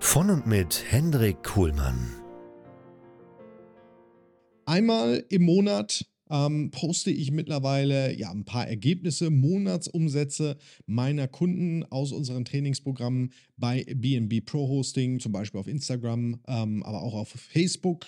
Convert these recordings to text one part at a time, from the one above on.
Von und mit Hendrik Kuhlmann. Einmal im Monat ähm, poste ich mittlerweile ja ein paar Ergebnisse, Monatsumsätze meiner Kunden aus unseren Trainingsprogrammen bei BNB Pro Hosting, zum Beispiel auf Instagram, ähm, aber auch auf Facebook.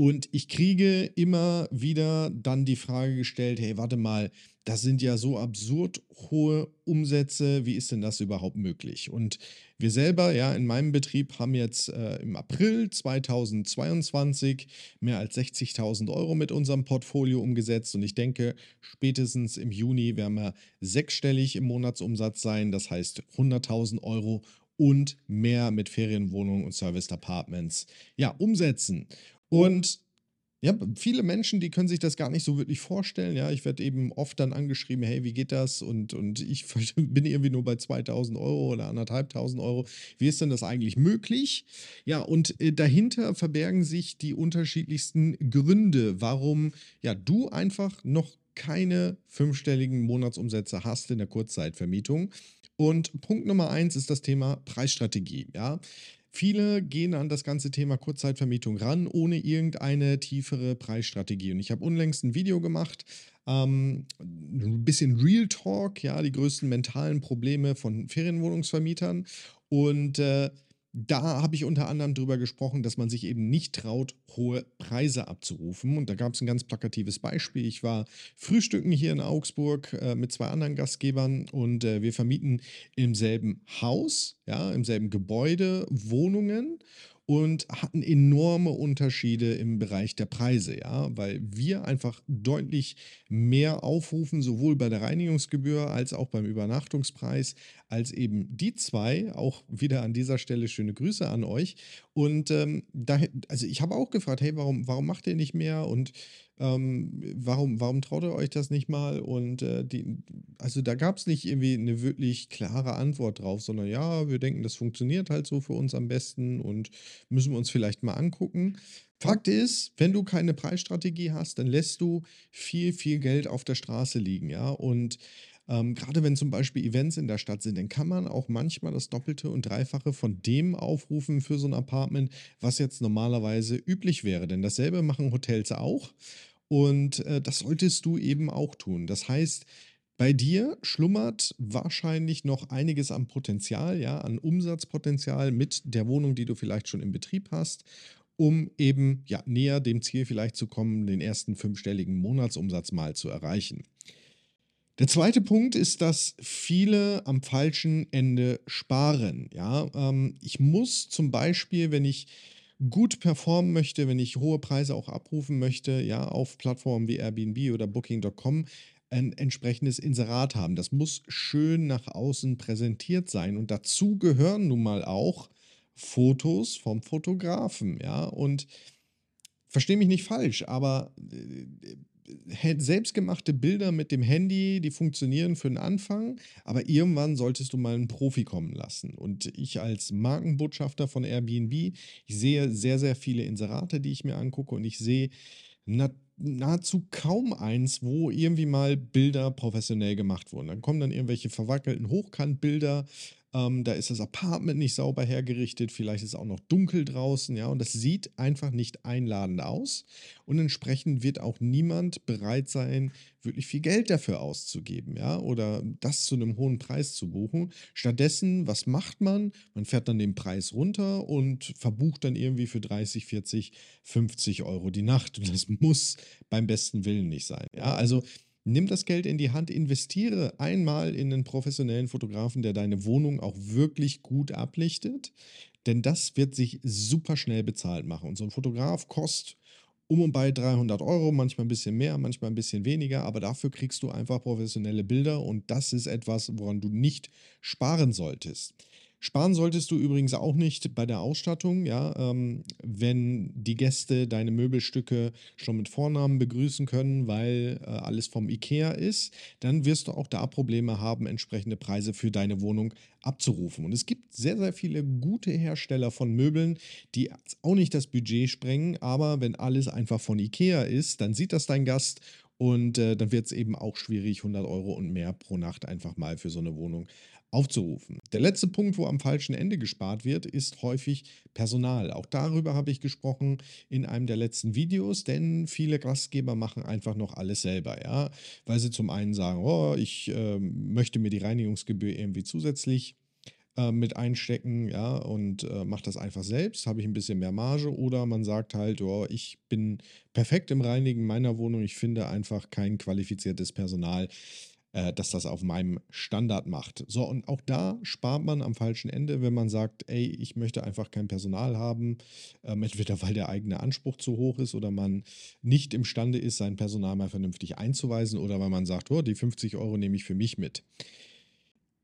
Und ich kriege immer wieder dann die Frage gestellt, hey, warte mal, das sind ja so absurd hohe Umsätze, wie ist denn das überhaupt möglich? Und wir selber, ja, in meinem Betrieb haben jetzt äh, im April 2022 mehr als 60.000 Euro mit unserem Portfolio umgesetzt und ich denke, spätestens im Juni werden wir sechsstellig im Monatsumsatz sein, das heißt 100.000 Euro und mehr mit Ferienwohnungen und Serviced Apartments ja, umsetzen. Und ja, viele Menschen, die können sich das gar nicht so wirklich vorstellen. Ja, ich werde eben oft dann angeschrieben, hey, wie geht das? Und, und ich bin irgendwie nur bei 2000 Euro oder anderthalbtausend Euro. Wie ist denn das eigentlich möglich? Ja, und äh, dahinter verbergen sich die unterschiedlichsten Gründe, warum ja du einfach noch keine fünfstelligen Monatsumsätze hast in der Kurzzeitvermietung. Und Punkt Nummer eins ist das Thema Preisstrategie. Ja, Viele gehen an das ganze Thema Kurzzeitvermietung ran, ohne irgendeine tiefere Preisstrategie. Und ich habe unlängst ein Video gemacht, ähm, ein bisschen Real Talk, ja, die größten mentalen Probleme von Ferienwohnungsvermietern. Und äh, da habe ich unter anderem darüber gesprochen, dass man sich eben nicht traut, hohe Preise abzurufen. Und da gab es ein ganz plakatives Beispiel. Ich war frühstücken hier in Augsburg äh, mit zwei anderen Gastgebern und äh, wir vermieten im selben Haus, ja, im selben Gebäude Wohnungen und hatten enorme Unterschiede im Bereich der Preise, ja, weil wir einfach deutlich mehr aufrufen, sowohl bei der Reinigungsgebühr als auch beim Übernachtungspreis, als eben die zwei. Auch wieder an dieser Stelle schöne Grüße an euch. Und ähm, da, also ich habe auch gefragt, hey, warum, warum macht ihr nicht mehr? Und ähm, warum, warum traut ihr euch das nicht mal? Und äh, die, also da gab es nicht irgendwie eine wirklich klare Antwort drauf, sondern ja, wir denken, das funktioniert halt so für uns am besten und müssen wir uns vielleicht mal angucken. Fakt ist, wenn du keine Preisstrategie hast, dann lässt du viel, viel Geld auf der Straße liegen, ja. Und ähm, gerade wenn zum Beispiel Events in der Stadt sind, dann kann man auch manchmal das Doppelte und Dreifache von dem aufrufen für so ein Apartment, was jetzt normalerweise üblich wäre. Denn dasselbe machen Hotels auch. Und äh, das solltest du eben auch tun. Das heißt, bei dir schlummert wahrscheinlich noch einiges an Potenzial, ja, an Umsatzpotenzial mit der Wohnung, die du vielleicht schon im Betrieb hast, um eben ja, näher dem Ziel vielleicht zu kommen, den ersten fünfstelligen Monatsumsatz mal zu erreichen. Der zweite Punkt ist, dass viele am falschen Ende sparen. Ja, ähm, ich muss zum Beispiel, wenn ich gut performen möchte, wenn ich hohe Preise auch abrufen möchte, ja, auf Plattformen wie Airbnb oder Booking.com, ein entsprechendes Inserat haben. Das muss schön nach außen präsentiert sein. Und dazu gehören nun mal auch Fotos vom Fotografen, ja. Und verstehe mich nicht falsch, aber äh, selbstgemachte Bilder mit dem Handy, die funktionieren für den Anfang, aber irgendwann solltest du mal einen Profi kommen lassen. Und ich als Markenbotschafter von Airbnb, ich sehe sehr, sehr viele Inserate, die ich mir angucke und ich sehe nahezu kaum eins, wo irgendwie mal Bilder professionell gemacht wurden. Dann kommen dann irgendwelche verwackelten Hochkantbilder Ähm, da ist das Apartment nicht sauber hergerichtet, vielleicht ist es auch noch dunkel draußen, ja, und das sieht einfach nicht einladend aus. Und entsprechend wird auch niemand bereit sein, wirklich viel Geld dafür auszugeben, ja, oder das zu einem hohen Preis zu buchen. Stattdessen, was macht man? Man fährt dann den Preis runter und verbucht dann irgendwie für 30, 40, 50 Euro die Nacht. Und das muss beim besten Willen nicht sein. Ja, also Nimm das Geld in die Hand, investiere einmal in einen professionellen Fotografen, der deine Wohnung auch wirklich gut ablichtet, denn das wird sich super schnell bezahlt machen. Und so ein Fotograf kostet um und bei 300 Euro, manchmal ein bisschen mehr, manchmal ein bisschen weniger, aber dafür kriegst du einfach professionelle Bilder und das ist etwas, woran du nicht sparen solltest. Sparen solltest du übrigens auch nicht bei der Ausstattung, ja, ähm, wenn die Gäste deine Möbelstücke schon mit Vornamen begrüßen können, weil äh, alles vom IKEA ist, dann wirst du auch da Probleme haben, entsprechende Preise für deine Wohnung abzurufen. Und es gibt sehr, sehr viele gute Hersteller von Möbeln, die auch nicht das Budget sprengen, aber wenn alles einfach von IKEA ist, dann sieht das dein Gast und äh, dann wird es eben auch schwierig, 100 Euro und mehr pro Nacht einfach mal für so eine Wohnung aufzurufen. Der letzte Punkt, wo am falschen Ende gespart wird, ist häufig Personal. Auch darüber habe ich gesprochen in einem der letzten Videos, denn viele Gastgeber machen einfach noch alles selber, ja, weil sie zum einen sagen, oh, ich äh, möchte mir die Reinigungsgebühr irgendwie zusätzlich äh, mit einstecken, ja, und äh, mache das einfach selbst, habe ich ein bisschen mehr Marge. Oder man sagt halt, oh, ich bin perfekt im Reinigen meiner Wohnung, ich finde einfach kein qualifiziertes Personal äh, dass das auf meinem Standard macht. So, und auch da spart man am falschen Ende, wenn man sagt, ey, ich möchte einfach kein Personal haben, ähm, entweder weil der eigene Anspruch zu hoch ist oder man nicht imstande ist, sein Personal mal vernünftig einzuweisen oder weil man sagt, oh, die 50 Euro nehme ich für mich mit.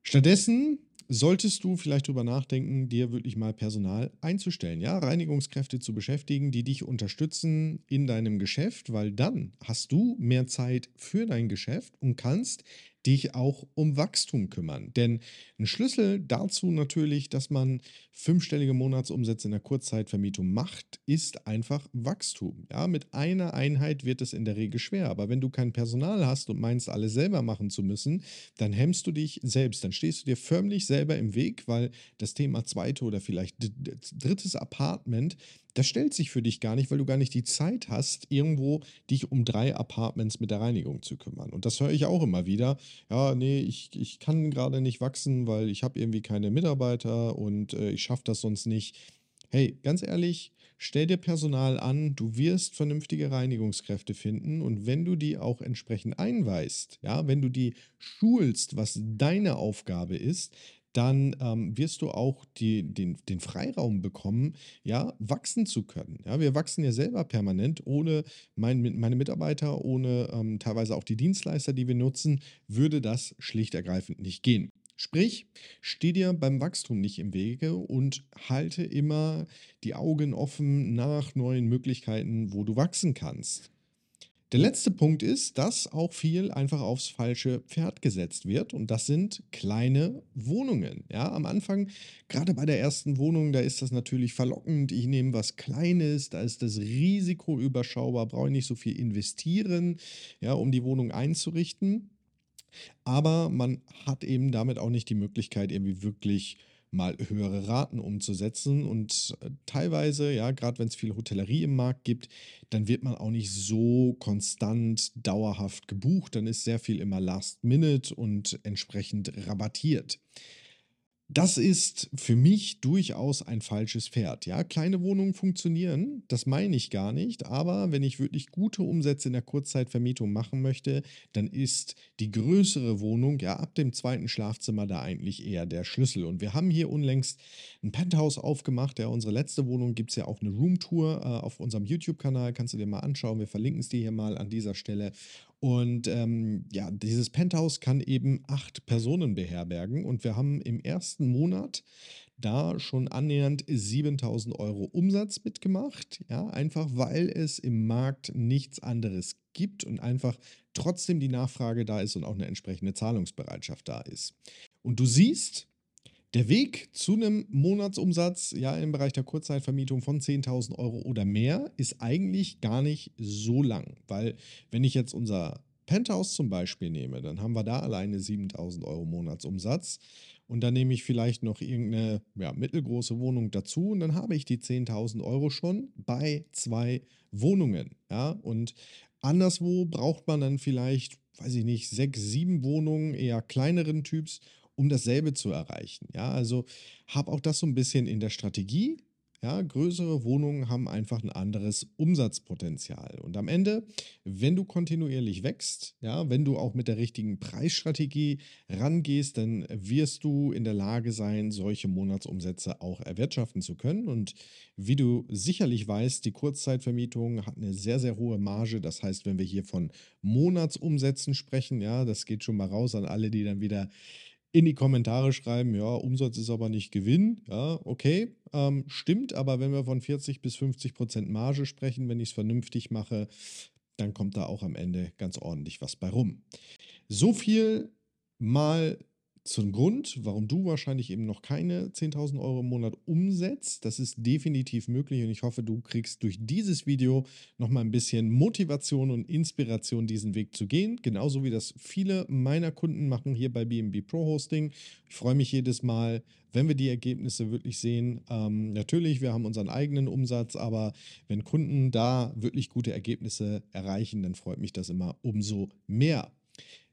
Stattdessen solltest du vielleicht drüber nachdenken, dir wirklich mal Personal einzustellen, ja, Reinigungskräfte zu beschäftigen, die dich unterstützen in deinem Geschäft, weil dann hast du mehr Zeit für dein Geschäft und kannst dich auch um Wachstum kümmern. Denn ein Schlüssel dazu natürlich, dass man fünfstellige Monatsumsätze in der Kurzzeitvermietung macht, ist einfach Wachstum. Ja, mit einer Einheit wird es in der Regel schwer, aber wenn du kein Personal hast und meinst, alles selber machen zu müssen, dann hemmst du dich selbst, dann stehst du dir förmlich selber im Weg, weil das Thema zweite oder vielleicht drittes Apartment das stellt sich für dich gar nicht, weil du gar nicht die Zeit hast, irgendwo dich um drei Apartments mit der Reinigung zu kümmern. Und das höre ich auch immer wieder. Ja, nee, ich, ich kann gerade nicht wachsen, weil ich habe irgendwie keine Mitarbeiter und äh, ich schaffe das sonst nicht. Hey, ganz ehrlich, stell dir Personal an, du wirst vernünftige Reinigungskräfte finden und wenn du die auch entsprechend einweist, ja, wenn du die schulst, was deine Aufgabe ist, dann ähm, wirst du auch die, den, den Freiraum bekommen, ja, wachsen zu können. Ja, wir wachsen ja selber permanent. Ohne mein, meine Mitarbeiter, ohne ähm, teilweise auch die Dienstleister, die wir nutzen, würde das schlicht ergreifend nicht gehen. Sprich, steh dir beim Wachstum nicht im Wege und halte immer die Augen offen nach neuen Möglichkeiten, wo du wachsen kannst. Der letzte Punkt ist, dass auch viel einfach aufs falsche Pferd gesetzt wird und das sind kleine Wohnungen. Ja, am Anfang, gerade bei der ersten Wohnung, da ist das natürlich verlockend. Ich nehme was Kleines, da ist das Risiko überschaubar, brauche ich nicht so viel investieren, ja, um die Wohnung einzurichten. Aber man hat eben damit auch nicht die Möglichkeit, irgendwie wirklich mal höhere Raten umzusetzen. Und äh, teilweise, ja, gerade wenn es viel Hotellerie im Markt gibt, dann wird man auch nicht so konstant dauerhaft gebucht. Dann ist sehr viel immer Last Minute und entsprechend rabattiert. Das ist für mich durchaus ein falsches Pferd. Ja, kleine Wohnungen funktionieren, das meine ich gar nicht, aber wenn ich wirklich gute Umsätze in der Kurzzeitvermietung machen möchte, dann ist die größere Wohnung ja ab dem zweiten Schlafzimmer da eigentlich eher der Schlüssel. Und wir haben hier unlängst ein Penthouse aufgemacht. Ja, unsere letzte Wohnung gibt es ja auch eine Roomtour äh, auf unserem YouTube-Kanal, kannst du dir mal anschauen. Wir verlinken es dir hier mal an dieser Stelle. Und ähm, ja, dieses Penthouse kann eben acht Personen beherbergen. Und wir haben im ersten Monat da schon annähernd 7000 Euro Umsatz mitgemacht. Ja, einfach weil es im Markt nichts anderes gibt und einfach trotzdem die Nachfrage da ist und auch eine entsprechende Zahlungsbereitschaft da ist. Und du siehst, der Weg zu einem Monatsumsatz ja im Bereich der Kurzzeitvermietung von 10.000 Euro oder mehr ist eigentlich gar nicht so lang, weil wenn ich jetzt unser Penthouse zum Beispiel nehme, dann haben wir da alleine 7.000 Euro Monatsumsatz und dann nehme ich vielleicht noch irgendeine ja, mittelgroße Wohnung dazu und dann habe ich die 10.000 Euro schon bei zwei Wohnungen. Ja, und anderswo braucht man dann vielleicht, weiß ich nicht, sechs, sieben Wohnungen eher kleineren Typs, um dasselbe zu erreichen. Ja, also habe auch das so ein bisschen in der Strategie. Ja, größere Wohnungen haben einfach ein anderes Umsatzpotenzial. Und am Ende, wenn du kontinuierlich wächst, ja, wenn du auch mit der richtigen Preisstrategie rangehst, dann wirst du in der Lage sein, solche Monatsumsätze auch erwirtschaften zu können. Und wie du sicherlich weißt, die Kurzzeitvermietung hat eine sehr, sehr hohe Marge. Das heißt, wenn wir hier von Monatsumsätzen sprechen, ja, das geht schon mal raus an alle, die dann wieder in die Kommentare schreiben, ja, Umsatz ist aber nicht Gewinn. Ja, okay, ähm, stimmt, aber wenn wir von 40 bis 50 Prozent Marge sprechen, wenn ich es vernünftig mache, dann kommt da auch am Ende ganz ordentlich was bei rum. So viel mal zum Grund, warum du wahrscheinlich eben noch keine 10.000 Euro im Monat umsetzt. Das ist definitiv möglich und ich hoffe, du kriegst durch dieses Video nochmal ein bisschen Motivation und Inspiration, diesen Weg zu gehen. Genauso wie das viele meiner Kunden machen hier bei BNB Pro Hosting. Ich freue mich jedes Mal, wenn wir die Ergebnisse wirklich sehen. Ähm, natürlich, wir haben unseren eigenen Umsatz, aber wenn Kunden da wirklich gute Ergebnisse erreichen, dann freut mich das immer umso mehr.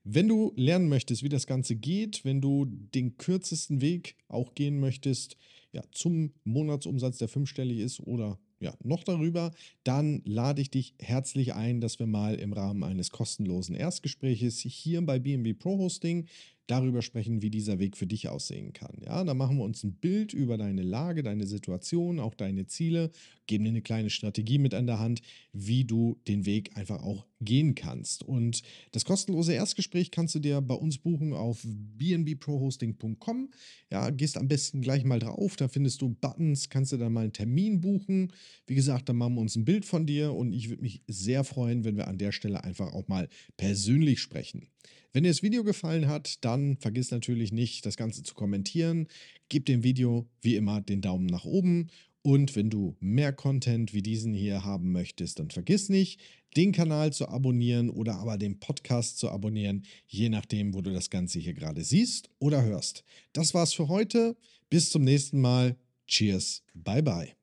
Wenn du lernen möchtest, wie das Ganze geht, wenn du den kürzesten Weg auch gehen möchtest, ja, zum Monatsumsatz, der fünfstellig ist oder ja, noch darüber, dann lade ich dich herzlich ein, dass wir mal im Rahmen eines kostenlosen Erstgespräches hier bei BNB Pro Hosting darüber sprechen, wie dieser Weg für dich aussehen kann. Ja, da machen wir uns ein Bild über deine Lage, deine Situation, auch deine Ziele, geben dir eine kleine Strategie mit an der Hand, wie du den Weg einfach auch gehen kannst. Und das kostenlose Erstgespräch kannst du dir bei uns buchen auf bnbprohosting.com. Ja, gehst am besten gleich mal drauf, da findest du Buttons, kannst du dann mal einen Termin buchen. Wie gesagt, dann machen wir uns ein Bild von dir und ich würde mich sehr freuen, wenn wir an der Stelle einfach auch mal persönlich sprechen. Wenn dir das Video gefallen hat, dann vergiss natürlich nicht, das Ganze zu kommentieren. Gib dem Video wie immer den Daumen nach oben. Und wenn du mehr Content wie diesen hier haben möchtest, dann vergiss nicht, den Kanal zu abonnieren oder aber den Podcast zu abonnieren, je nachdem, wo du das Ganze hier gerade siehst oder hörst. Das war's für heute. Bis zum nächsten Mal. Cheers. Bye bye.